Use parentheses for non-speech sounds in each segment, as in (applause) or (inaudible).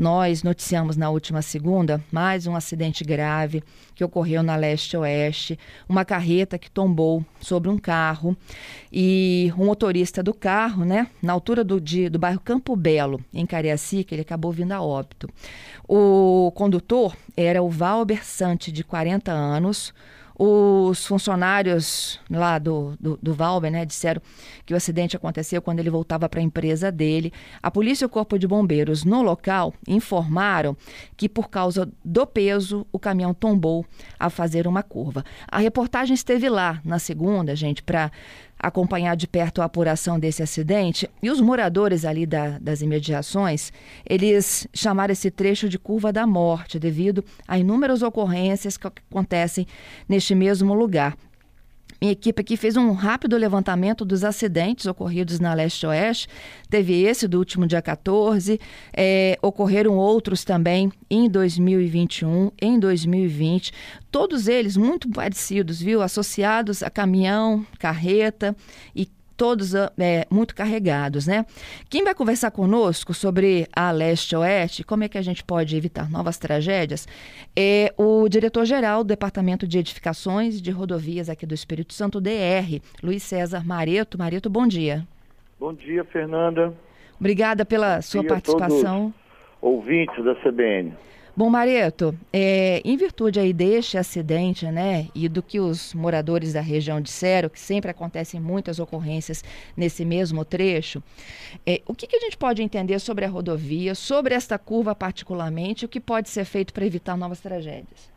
Nós noticiamos na última segunda mais um acidente grave que ocorreu na leste-oeste, uma carreta que tombou sobre um carro e o motorista do carro, né, na altura do, de, do bairro Campo Belo, em Cariacica, ele acabou vindo a óbito. O condutor era o Valber Sante, de 40 anos, os funcionários lá do, do, do Valber né, disseram que o acidente aconteceu quando ele voltava para a empresa dele. A polícia e o Corpo de Bombeiros no local informaram que, por causa do peso, o caminhão tombou a fazer uma curva. A reportagem esteve lá na segunda, gente, para acompanhar de perto a apuração desse acidente. E os moradores ali da, das imediações, eles chamaram esse trecho de curva da morte, devido a inúmeras ocorrências que acontecem neste mesmo lugar. Minha equipe aqui fez um rápido levantamento dos acidentes ocorridos na leste-oeste. Teve esse do último dia 14, é, ocorreram outros também em 2021, em 2020. Todos eles muito parecidos, viu? Associados a caminhão, carreta e todos ah, é, muito carregados, né? Quem vai conversar conosco sobre a leste-oeste, como é que a gente pode evitar novas tragédias, é o diretor-geral do Departamento de Edificações e de Rodovias aqui do Espírito Santo, DR, Luiz César Mareto. Mareto, bom dia. Bom dia, Fernanda. Obrigada pela bom sua participação. ouvintes da CBN. Bom, Mareto, é, em virtude aí deste acidente, né, e do que os moradores da região disseram, que sempre acontecem muitas ocorrências nesse mesmo trecho, é, o que, que, a gente pode entender sobre a rodovia, sobre esta curva particularmente, o que pode ser feito para evitar novas tragédias?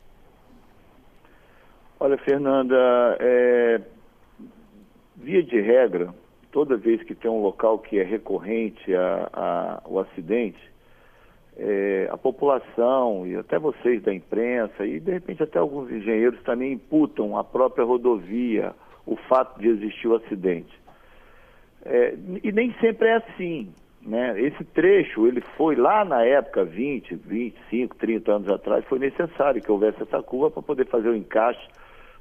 Olha, Fernanda, é, via de regra, toda vez que tem um local que é recorrente a, a, o acidente, é, a população e até vocês da imprensa e de repente até alguns engenheiros também imputam à própria rodovia o fato de existir o acidente. É, e nem sempre é assim. Né? Esse trecho, ele foi lá na época, 20, 25, 30 anos atrás, foi necessário que houvesse essa curva para poder fazer o encaixe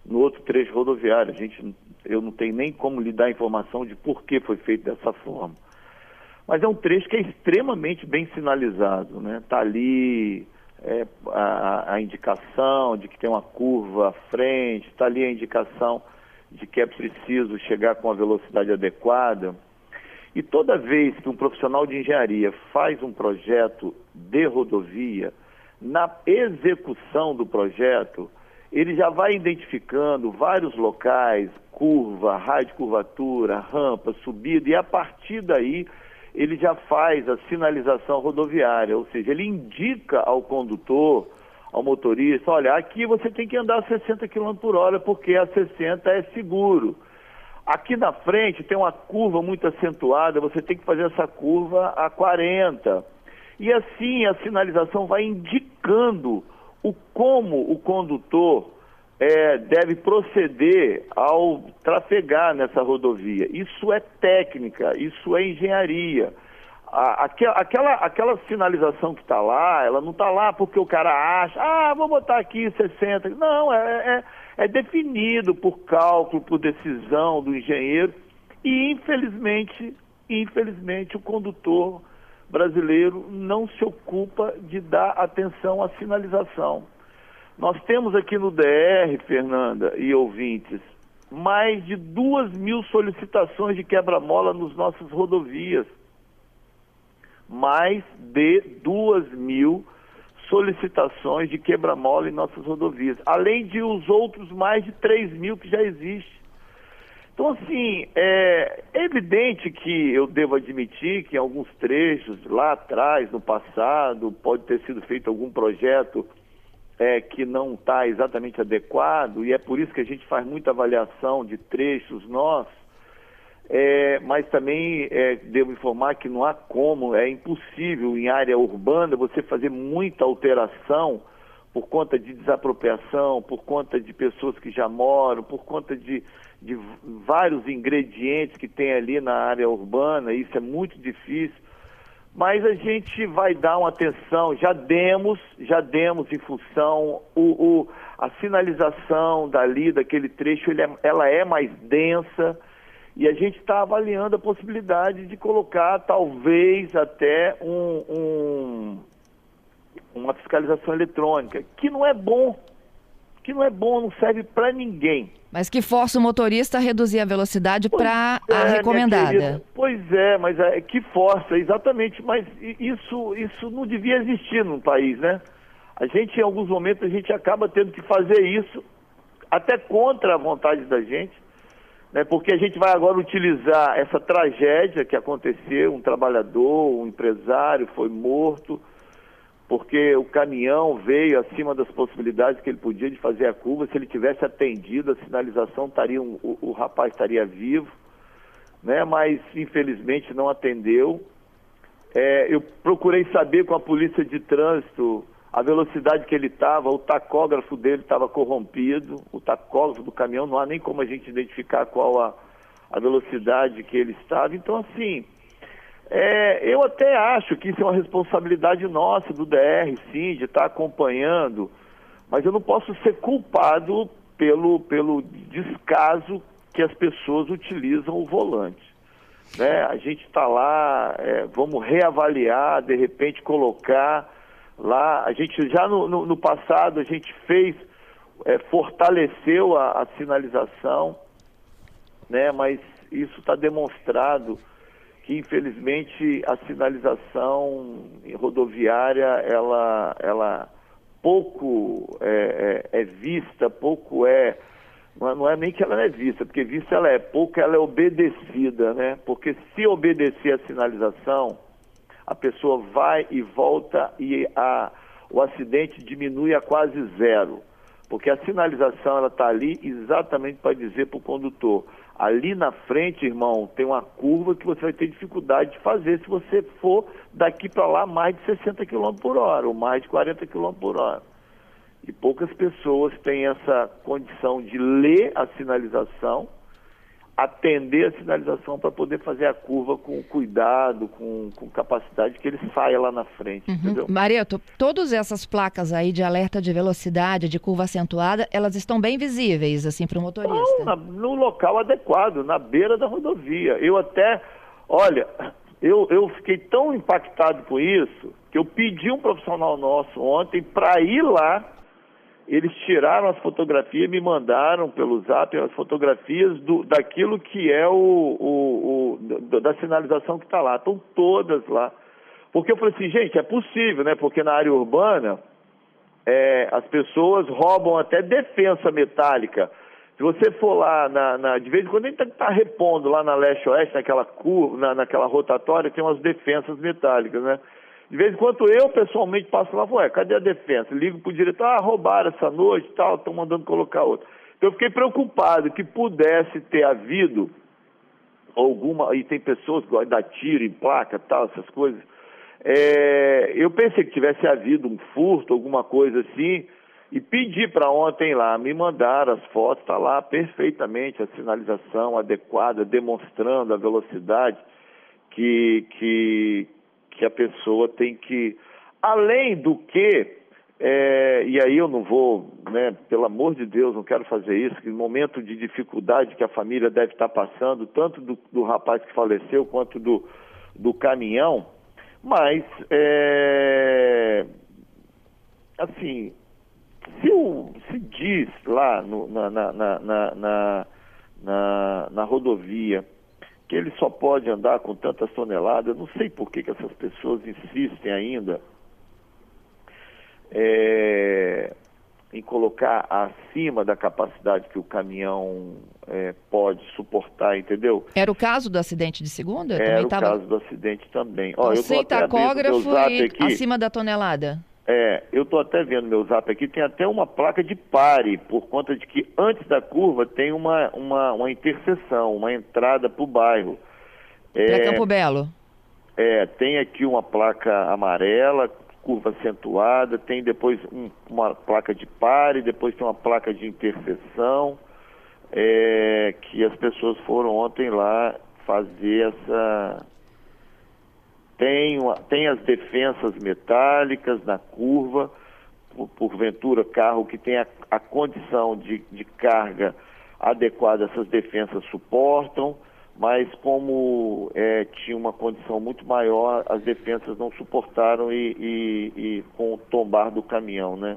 no outro trecho rodoviário. A gente, eu não tenho nem como lhe dar informação de por que foi feito dessa forma. Mas é um trecho que é extremamente bem sinalizado, né? Está ali é, a, a, indicação de que tem uma curva à frente, está ali a indicação de que é preciso chegar com a velocidade adequada. E toda vez que um profissional de engenharia faz um projeto de rodovia, na execução do projeto, ele já vai identificando vários locais, curva, raio de curvatura, rampa, subida, e a partir daí ele já faz a sinalização rodoviária, ou seja, ele indica ao condutor, ao motorista, olha, aqui você tem que andar a 60 km por hora, porque a 60 é seguro. Aqui na frente tem uma curva muito acentuada, você tem que fazer essa curva a 40. E assim a sinalização vai indicando o como o condutor é, deve proceder ao trafegar nessa rodovia. Isso é técnica, isso é engenharia. A, aquela, aquela sinalização que está lá, ela não está lá porque o cara acha, ah, vou botar aqui 60. Não, é, é, é definido por cálculo, por decisão do engenheiro e infelizmente, infelizmente o condutor brasileiro não se ocupa de dar atenção à sinalização. Nós temos aqui no DR, Fernanda e ouvintes, mais de duas mil solicitações de quebra-mola nos nossas rodovias. Mais de duas mil solicitações de quebra-mola em nossas rodovias, além de os outros mais de 3 mil que já existem. Então, assim, é, evidente que eu devo admitir que em alguns trechos, lá atrás, no passado, pode ter sido feito algum projeto é, que não está exatamente adequado, e é por isso que a gente faz muita avaliação de trechos nossos, é, mas também é, devo informar que não há como, é impossível em área urbana você fazer muita alteração por conta de desapropriação, por conta de pessoas que já moram, por conta de, de vários ingredientes que tem ali na área urbana, isso é muito difícil mas a gente vai dar uma atenção, já demos, já demos em função, o, o a sinalização dali, daquele trecho, é, ela é mais densa, e a gente está avaliando a possibilidade de colocar talvez até um, um, uma fiscalização eletrônica, que não é bom, que não é bom, não serve para ninguém. Mas que força o motorista a reduzir a velocidade para é, a recomendada. Pois é, mas é, que força, exatamente. Mas isso, isso não devia existir no país, né? A gente, em alguns momentos, a gente acaba tendo que fazer isso, até contra a vontade da gente, né? porque a gente vai agora utilizar essa tragédia que aconteceu, um trabalhador, um empresário foi morto, porque o caminhão veio acima das possibilidades que ele podia de fazer a curva. Se ele tivesse atendido, a sinalização estaria um, o, o, rapaz estaria vivo, né? Mas infelizmente não atendeu. É, eu procurei saber com a polícia de trânsito a velocidade que ele estava, o tacógrafo dele estava corrompido, o tacógrafo do caminhão não há nem como a gente identificar qual a, a velocidade que ele estava. Então assim é, eu até acho que isso é uma responsabilidade nossa do DR, sim, de estar tá acompanhando, mas eu não posso ser culpado pelo, pelo descaso que as pessoas utilizam o volante. Né? A gente está lá, é, vamos reavaliar, de repente colocar lá. A gente já no, no, no passado a gente fez, é, fortaleceu a, a sinalização, né? mas isso está demonstrado que infelizmente a sinalização rodoviária ela, ela pouco é, é, é vista, pouco é é não é nem que ela não é vista, porque vista ela é pouco, ela é obedecida, né? Porque se obedecer a sinalização, a pessoa vai e volta e a, o acidente diminui a quase zero. Porque a sinalização ela está ali exatamente para dizer para o condutor, Ali na frente, irmão, tem uma curva que você vai ter dificuldade de fazer se você for daqui para lá mais de 60 km por hora ou mais de 40 km por hora. E poucas pessoas têm essa condição de ler a sinalização atender a sinalização para poder fazer a curva com cuidado, com, com capacidade que ele saia lá na frente, uhum. entendeu? Mareto, todas essas placas aí de alerta de velocidade, de curva acentuada, elas estão bem visíveis, assim, para o motorista? Não, na, no local adequado, na beira da rodovia. Eu até, olha, eu, eu fiquei tão impactado com isso que eu pedi um profissional nosso ontem para ir lá eles tiraram as fotografias, me mandaram pelo zap as fotografias do, daquilo que é o, o, o da sinalização que está lá. Estão todas lá. Porque eu falei assim, gente, é possível, né? Porque na área urbana é, as pessoas roubam até defensa metálica. Se você for lá, na, na de vez em quando a gente está repondo lá na leste-oeste, naquela na, naquela rotatória, tem umas defensas metálicas, né? De vez em quando eu pessoalmente passo lá, ué, cadê a defesa? Ligo para o diretor, ah, roubaram essa noite e tal, estão mandando colocar outra. Então eu fiquei preocupado que pudesse ter havido alguma, e tem pessoas que gostam dar tiro em placa tal, essas coisas. É, eu pensei que tivesse havido um furto, alguma coisa assim, e pedi para ontem lá, me mandaram as fotos, está lá perfeitamente a sinalização adequada, demonstrando a velocidade que, que, que a pessoa tem que, além do que, é, e aí eu não vou, né, pelo amor de Deus, não quero fazer isso, que momento de dificuldade que a família deve estar passando, tanto do, do rapaz que faleceu quanto do, do caminhão, mas, é, assim, se, o, se diz lá no, na, na, na, na, na, na rodovia que ele só pode andar com tantas toneladas. Eu não sei por que, que essas pessoas insistem ainda é, em colocar acima da capacidade que o caminhão é, pode suportar, entendeu? Era o caso do acidente de segunda? Era o tava... caso do acidente também. Ó, Sem eu tacógrafo e aqui. acima da tonelada? É, eu estou até vendo meu zap aqui, tem até uma placa de pare, por conta de que antes da curva tem uma, uma, uma interseção, uma entrada para o bairro. É, para Campo Belo? É, tem aqui uma placa amarela, curva acentuada, tem depois um, uma placa de pare, depois tem uma placa de interseção, é, que as pessoas foram ontem lá fazer essa tem, tem as defensas metálicas na curva, por, porventura carro que tem a, a condição de, de carga adequada, essas defensas suportam, mas como é, tinha uma condição muito maior, as defensas não suportaram e, e, e com o tombar do caminhão, né?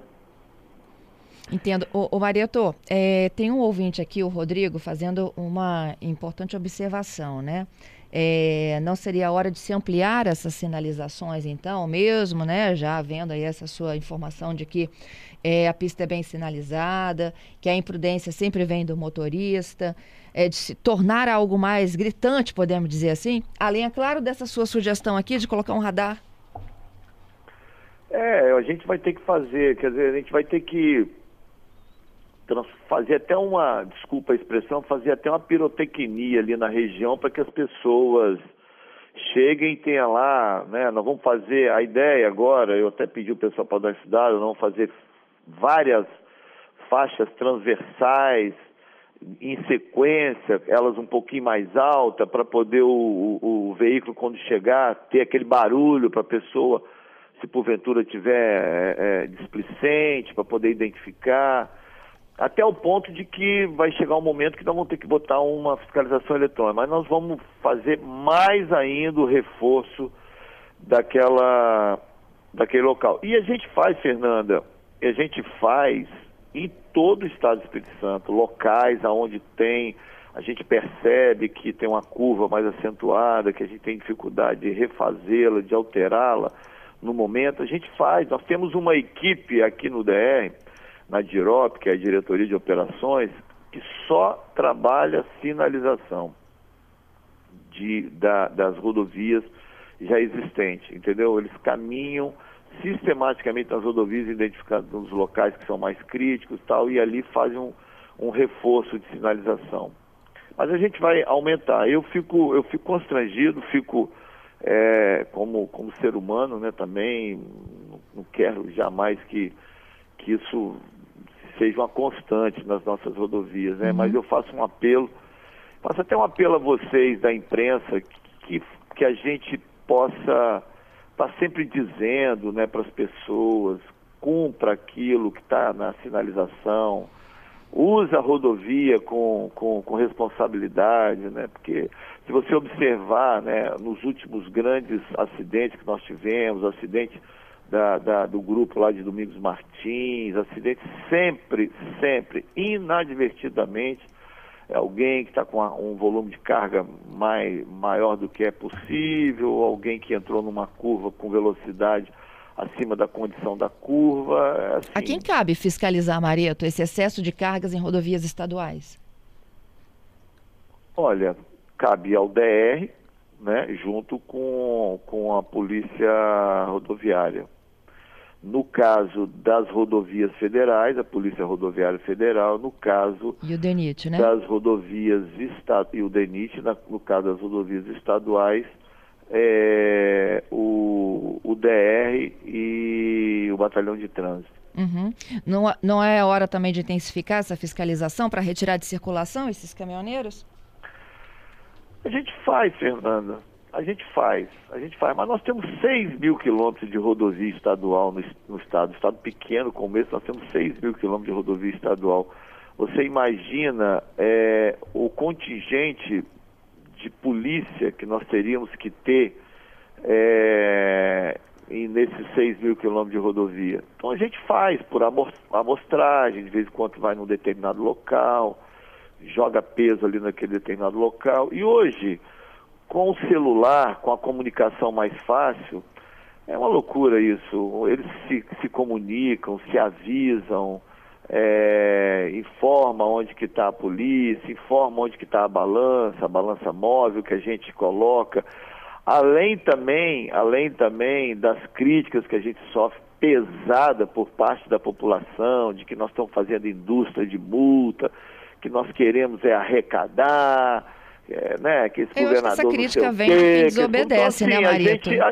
Entendo. O, o Marieto, é, tem um ouvinte aqui, o Rodrigo, fazendo uma importante observação, né? É, não seria a hora de se ampliar essas sinalizações, então, mesmo, né? Já havendo aí essa sua informação de que é, a pista é bem sinalizada, que a imprudência sempre vem do motorista, é, de se tornar algo mais gritante, podemos dizer assim? Além, é claro, dessa sua sugestão aqui de colocar um radar. É, a gente vai ter que fazer, quer dizer, a gente vai ter que fazer até uma, desculpa a expressão, fazer até uma pirotecnia ali na região para que as pessoas cheguem e tenham lá, né? Nós vamos fazer, a ideia agora, eu até pedi o pessoal para dar cidade, nós vamos fazer várias faixas transversais em sequência, elas um pouquinho mais altas, para poder o, o, o, veículo, quando chegar, ter aquele barulho para a pessoa, se porventura tiver é, é, displicente, para poder identificar até o ponto de que vai chegar um momento que nós vamos ter que botar uma fiscalização eletrônica, mas nós vamos fazer mais ainda o reforço daquela, daquele local. E a gente faz, Fernanda, a gente faz em todo o estado do Espírito Santo, locais aonde tem, a gente percebe que tem uma curva mais acentuada, que a gente tem dificuldade de refazê-la, de alterá-la no momento, a gente faz. Nós temos uma equipe aqui no DR, na DIROP, que é a Diretoria de Operações, que só trabalha sinalização de, da, das rodovias já existentes, entendeu? Eles caminham sistematicamente nas rodovias, identificando os locais que são mais críticos tal, e ali fazem um, um reforço de sinalização. Mas a gente vai aumentar. Eu fico, eu fico constrangido, fico é, como, como ser humano, né, também não quero jamais que, que isso seja uma constante nas nossas rodovias, né? Uhum. Mas eu faço um apelo, faço até um apelo a vocês da imprensa que, que a gente possa estar tá sempre dizendo, né, para as pessoas, cumpra aquilo que está na sinalização, use a rodovia com, com, com, responsabilidade, né? Porque se você observar, né, nos últimos grandes acidentes que nós tivemos, acidente da, da, do grupo lá de Domingos Martins, acidente sempre, sempre, inadvertidamente, é alguém que está com um volume de carga mais, maior do que é possível, alguém que entrou numa curva com velocidade acima da condição da curva. É assim. A quem cabe fiscalizar, Mareto, esse excesso de cargas em rodovias estaduais? Olha, cabe ao DR, né, junto com, com a Polícia Rodoviária. No caso das rodovias federais, a Polícia Rodoviária Federal, no caso e o DENIT, né? das rodovias e o DENIT, no caso das rodovias estaduais, é, o, o DR e o Batalhão de Trânsito. Uhum. Não, não é hora também de intensificar essa fiscalização para retirar de circulação esses caminhoneiros? A gente faz, Fernanda. A gente faz, a gente faz, mas nós temos 6 mil quilômetros de rodovia estadual no, no estado. Estado pequeno como esse, nós temos 6 mil quilômetros de rodovia estadual. Você imagina é, o contingente de polícia que nós teríamos que ter é, nesses 6 mil quilômetros de rodovia. Então a gente faz por amostragem, de vez em quando vai num determinado local, joga peso ali naquele determinado local. E hoje com o celular, com a comunicação mais fácil, é uma loucura isso. Eles se, se comunicam, se avisam, é, informam onde que está a polícia, informam onde que está a balança, a balança móvel que a gente coloca. Além também, além também das críticas que a gente sofre pesada por parte da população, de que nós estamos fazendo indústria de multa, que nós queremos é arrecadar, é, né, que esse Eu governador essa crítica vem de quem desobedece, então, assim, né, Marito? Gente,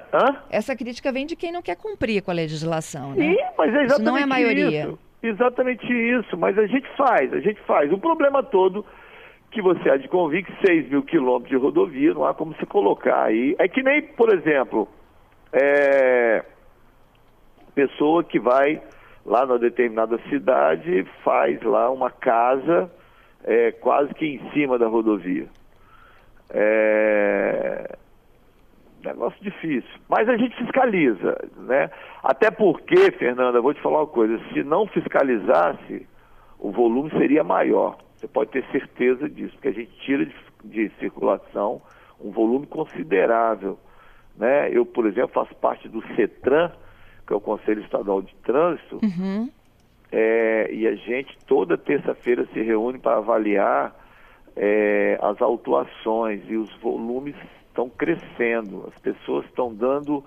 essa crítica vem de quem não quer cumprir com a legislação, né? Sim, mas é exatamente isso não é a maioria. Isso, exatamente isso, mas a gente faz, a gente faz. O problema todo que você há de convir que 6 mil quilômetros de rodovia não há como se colocar aí. É que nem, por exemplo, é, pessoa que vai lá numa determinada cidade, faz lá uma casa é, quase que em cima da rodovia. É, negócio difícil. Mas a gente fiscaliza, né? Até porque, Fernanda, vou te falar uma coisa, se não fiscalizasse, o volume seria maior. Você pode ter certeza disso, porque a gente tira de, de circulação um volume considerável. Né? Eu, por exemplo, faço parte do CETRAN, que é o Conselho Estadual de Trânsito, Uhum. é, e a gente toda terça-feira se reúne para avaliar é, as autuações e os volumes estão crescendo. As pessoas estão dando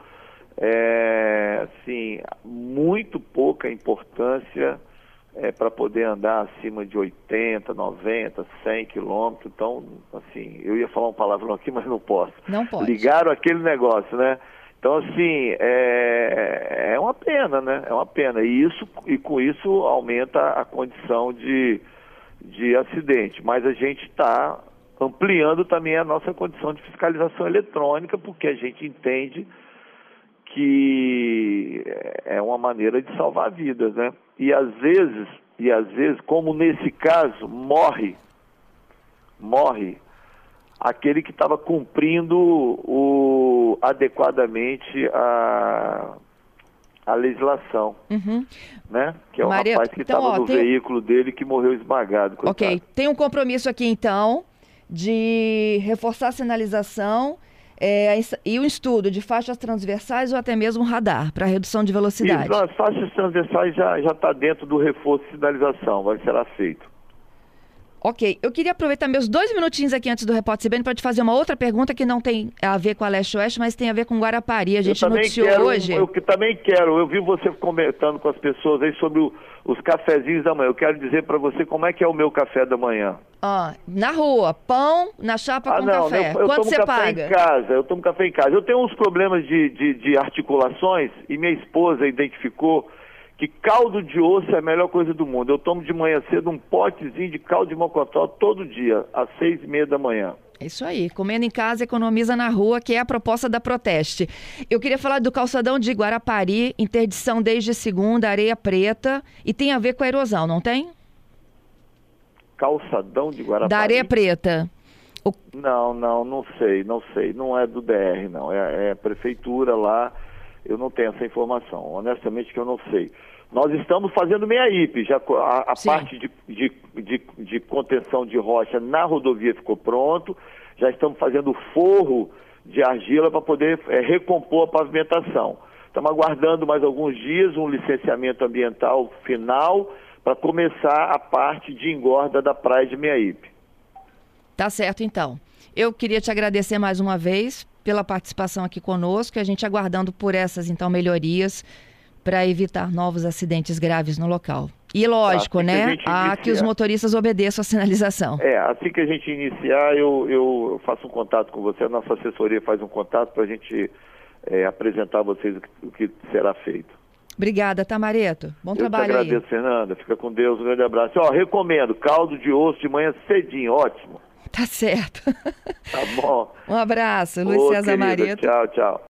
é, assim muito pouca importância é, para poder andar acima de 80, 90, 100 quilômetros. Então, assim, eu ia falar um palavrão aqui, (laughs) mas não posso. Não pode. Ligaram aquele negócio, né? Então, assim, é, é uma pena, né? É uma pena. E, isso, e com isso aumenta a condição de, de acidente. Mas a gente está ampliando também a nossa condição de fiscalização eletrônica, porque a gente entende que é uma maneira de salvar vidas, né? E às vezes, e às vezes, como nesse caso, morre, morre aquele que estava cumprindo o, adequadamente a, a legislação, Uhum. né? Que é o Maria, rapaz que então, estava ó, no tem- veículo dele que morreu esmagado. coitado. Ok, tem um compromisso aqui então de reforçar a sinalização é, e o estudo de faixas transversais ou até mesmo radar para redução de velocidade. Isso, as faixas transversais já está dentro do reforço de sinalização, vai será feito. Ok, eu queria aproveitar meus dois minutinhos aqui antes do Repórter CBN para te fazer uma outra pergunta que não tem a ver com a Leste-Oeste, mas tem a ver com Guarapari. A gente eu noticiou quero, hoje. Eu que também quero, eu vi você comentando com as pessoas aí sobre o- os cafezinhos da manhã. Eu quero dizer para você como é que é o meu café da manhã. Ah, na rua, pão na chapa Ah, com não, café. eu, eu Quanto tomo você café paga? em casa, eu tomo café em casa. Eu tenho uns problemas de, de, de articulações e minha esposa identificou que caldo de osso é a melhor coisa do mundo. Eu tomo de manhã cedo um potezinho de caldo de mocotó todo dia, às seis e meia da manhã. Isso aí, comendo em casa, economiza na rua, que é a proposta da Proteste. Eu queria falar do calçadão de Guarapari, interdição desde segunda, areia preta, e tem a ver com a erosão, não tem? Calçadão de Guarapari. Da areia preta. O- Não, não, não sei, não sei. Não é do DR, não. É, é prefeitura lá. Eu não tenho essa informação. Honestamente que eu não sei. Nós estamos fazendo meia IP. Já, a a parte de, de, de, de contenção de rocha na rodovia ficou pronto. Já estamos fazendo o forro de argila para poder eh, recompor a pavimentação. Estamos aguardando mais alguns dias um licenciamento ambiental final para começar a parte de engorda da praia de Meiaípe. Tá certo, então. Eu queria te agradecer mais uma vez pela participação aqui conosco, e a gente aguardando por essas, então, melhorias para evitar novos acidentes graves no local. E lógico, Assim que a né? A que os motoristas obedeçam a sinalização. É, assim que a gente iniciar, eu, eu faço um contato com você, a nossa assessoria faz um contato para a gente é, apresentar a vocês o que, o que será feito. Obrigada, Tamareto. Bom eu trabalho te aí. agradeço, Fernanda. Fica com Deus, um grande abraço. Ó, recomendo, caldo de osso de manhã cedinho, ótimo. Tá certo. Tá bom? (laughs) um abraço, Ô, Luiz César querida, Mareto. Tchau, tchau.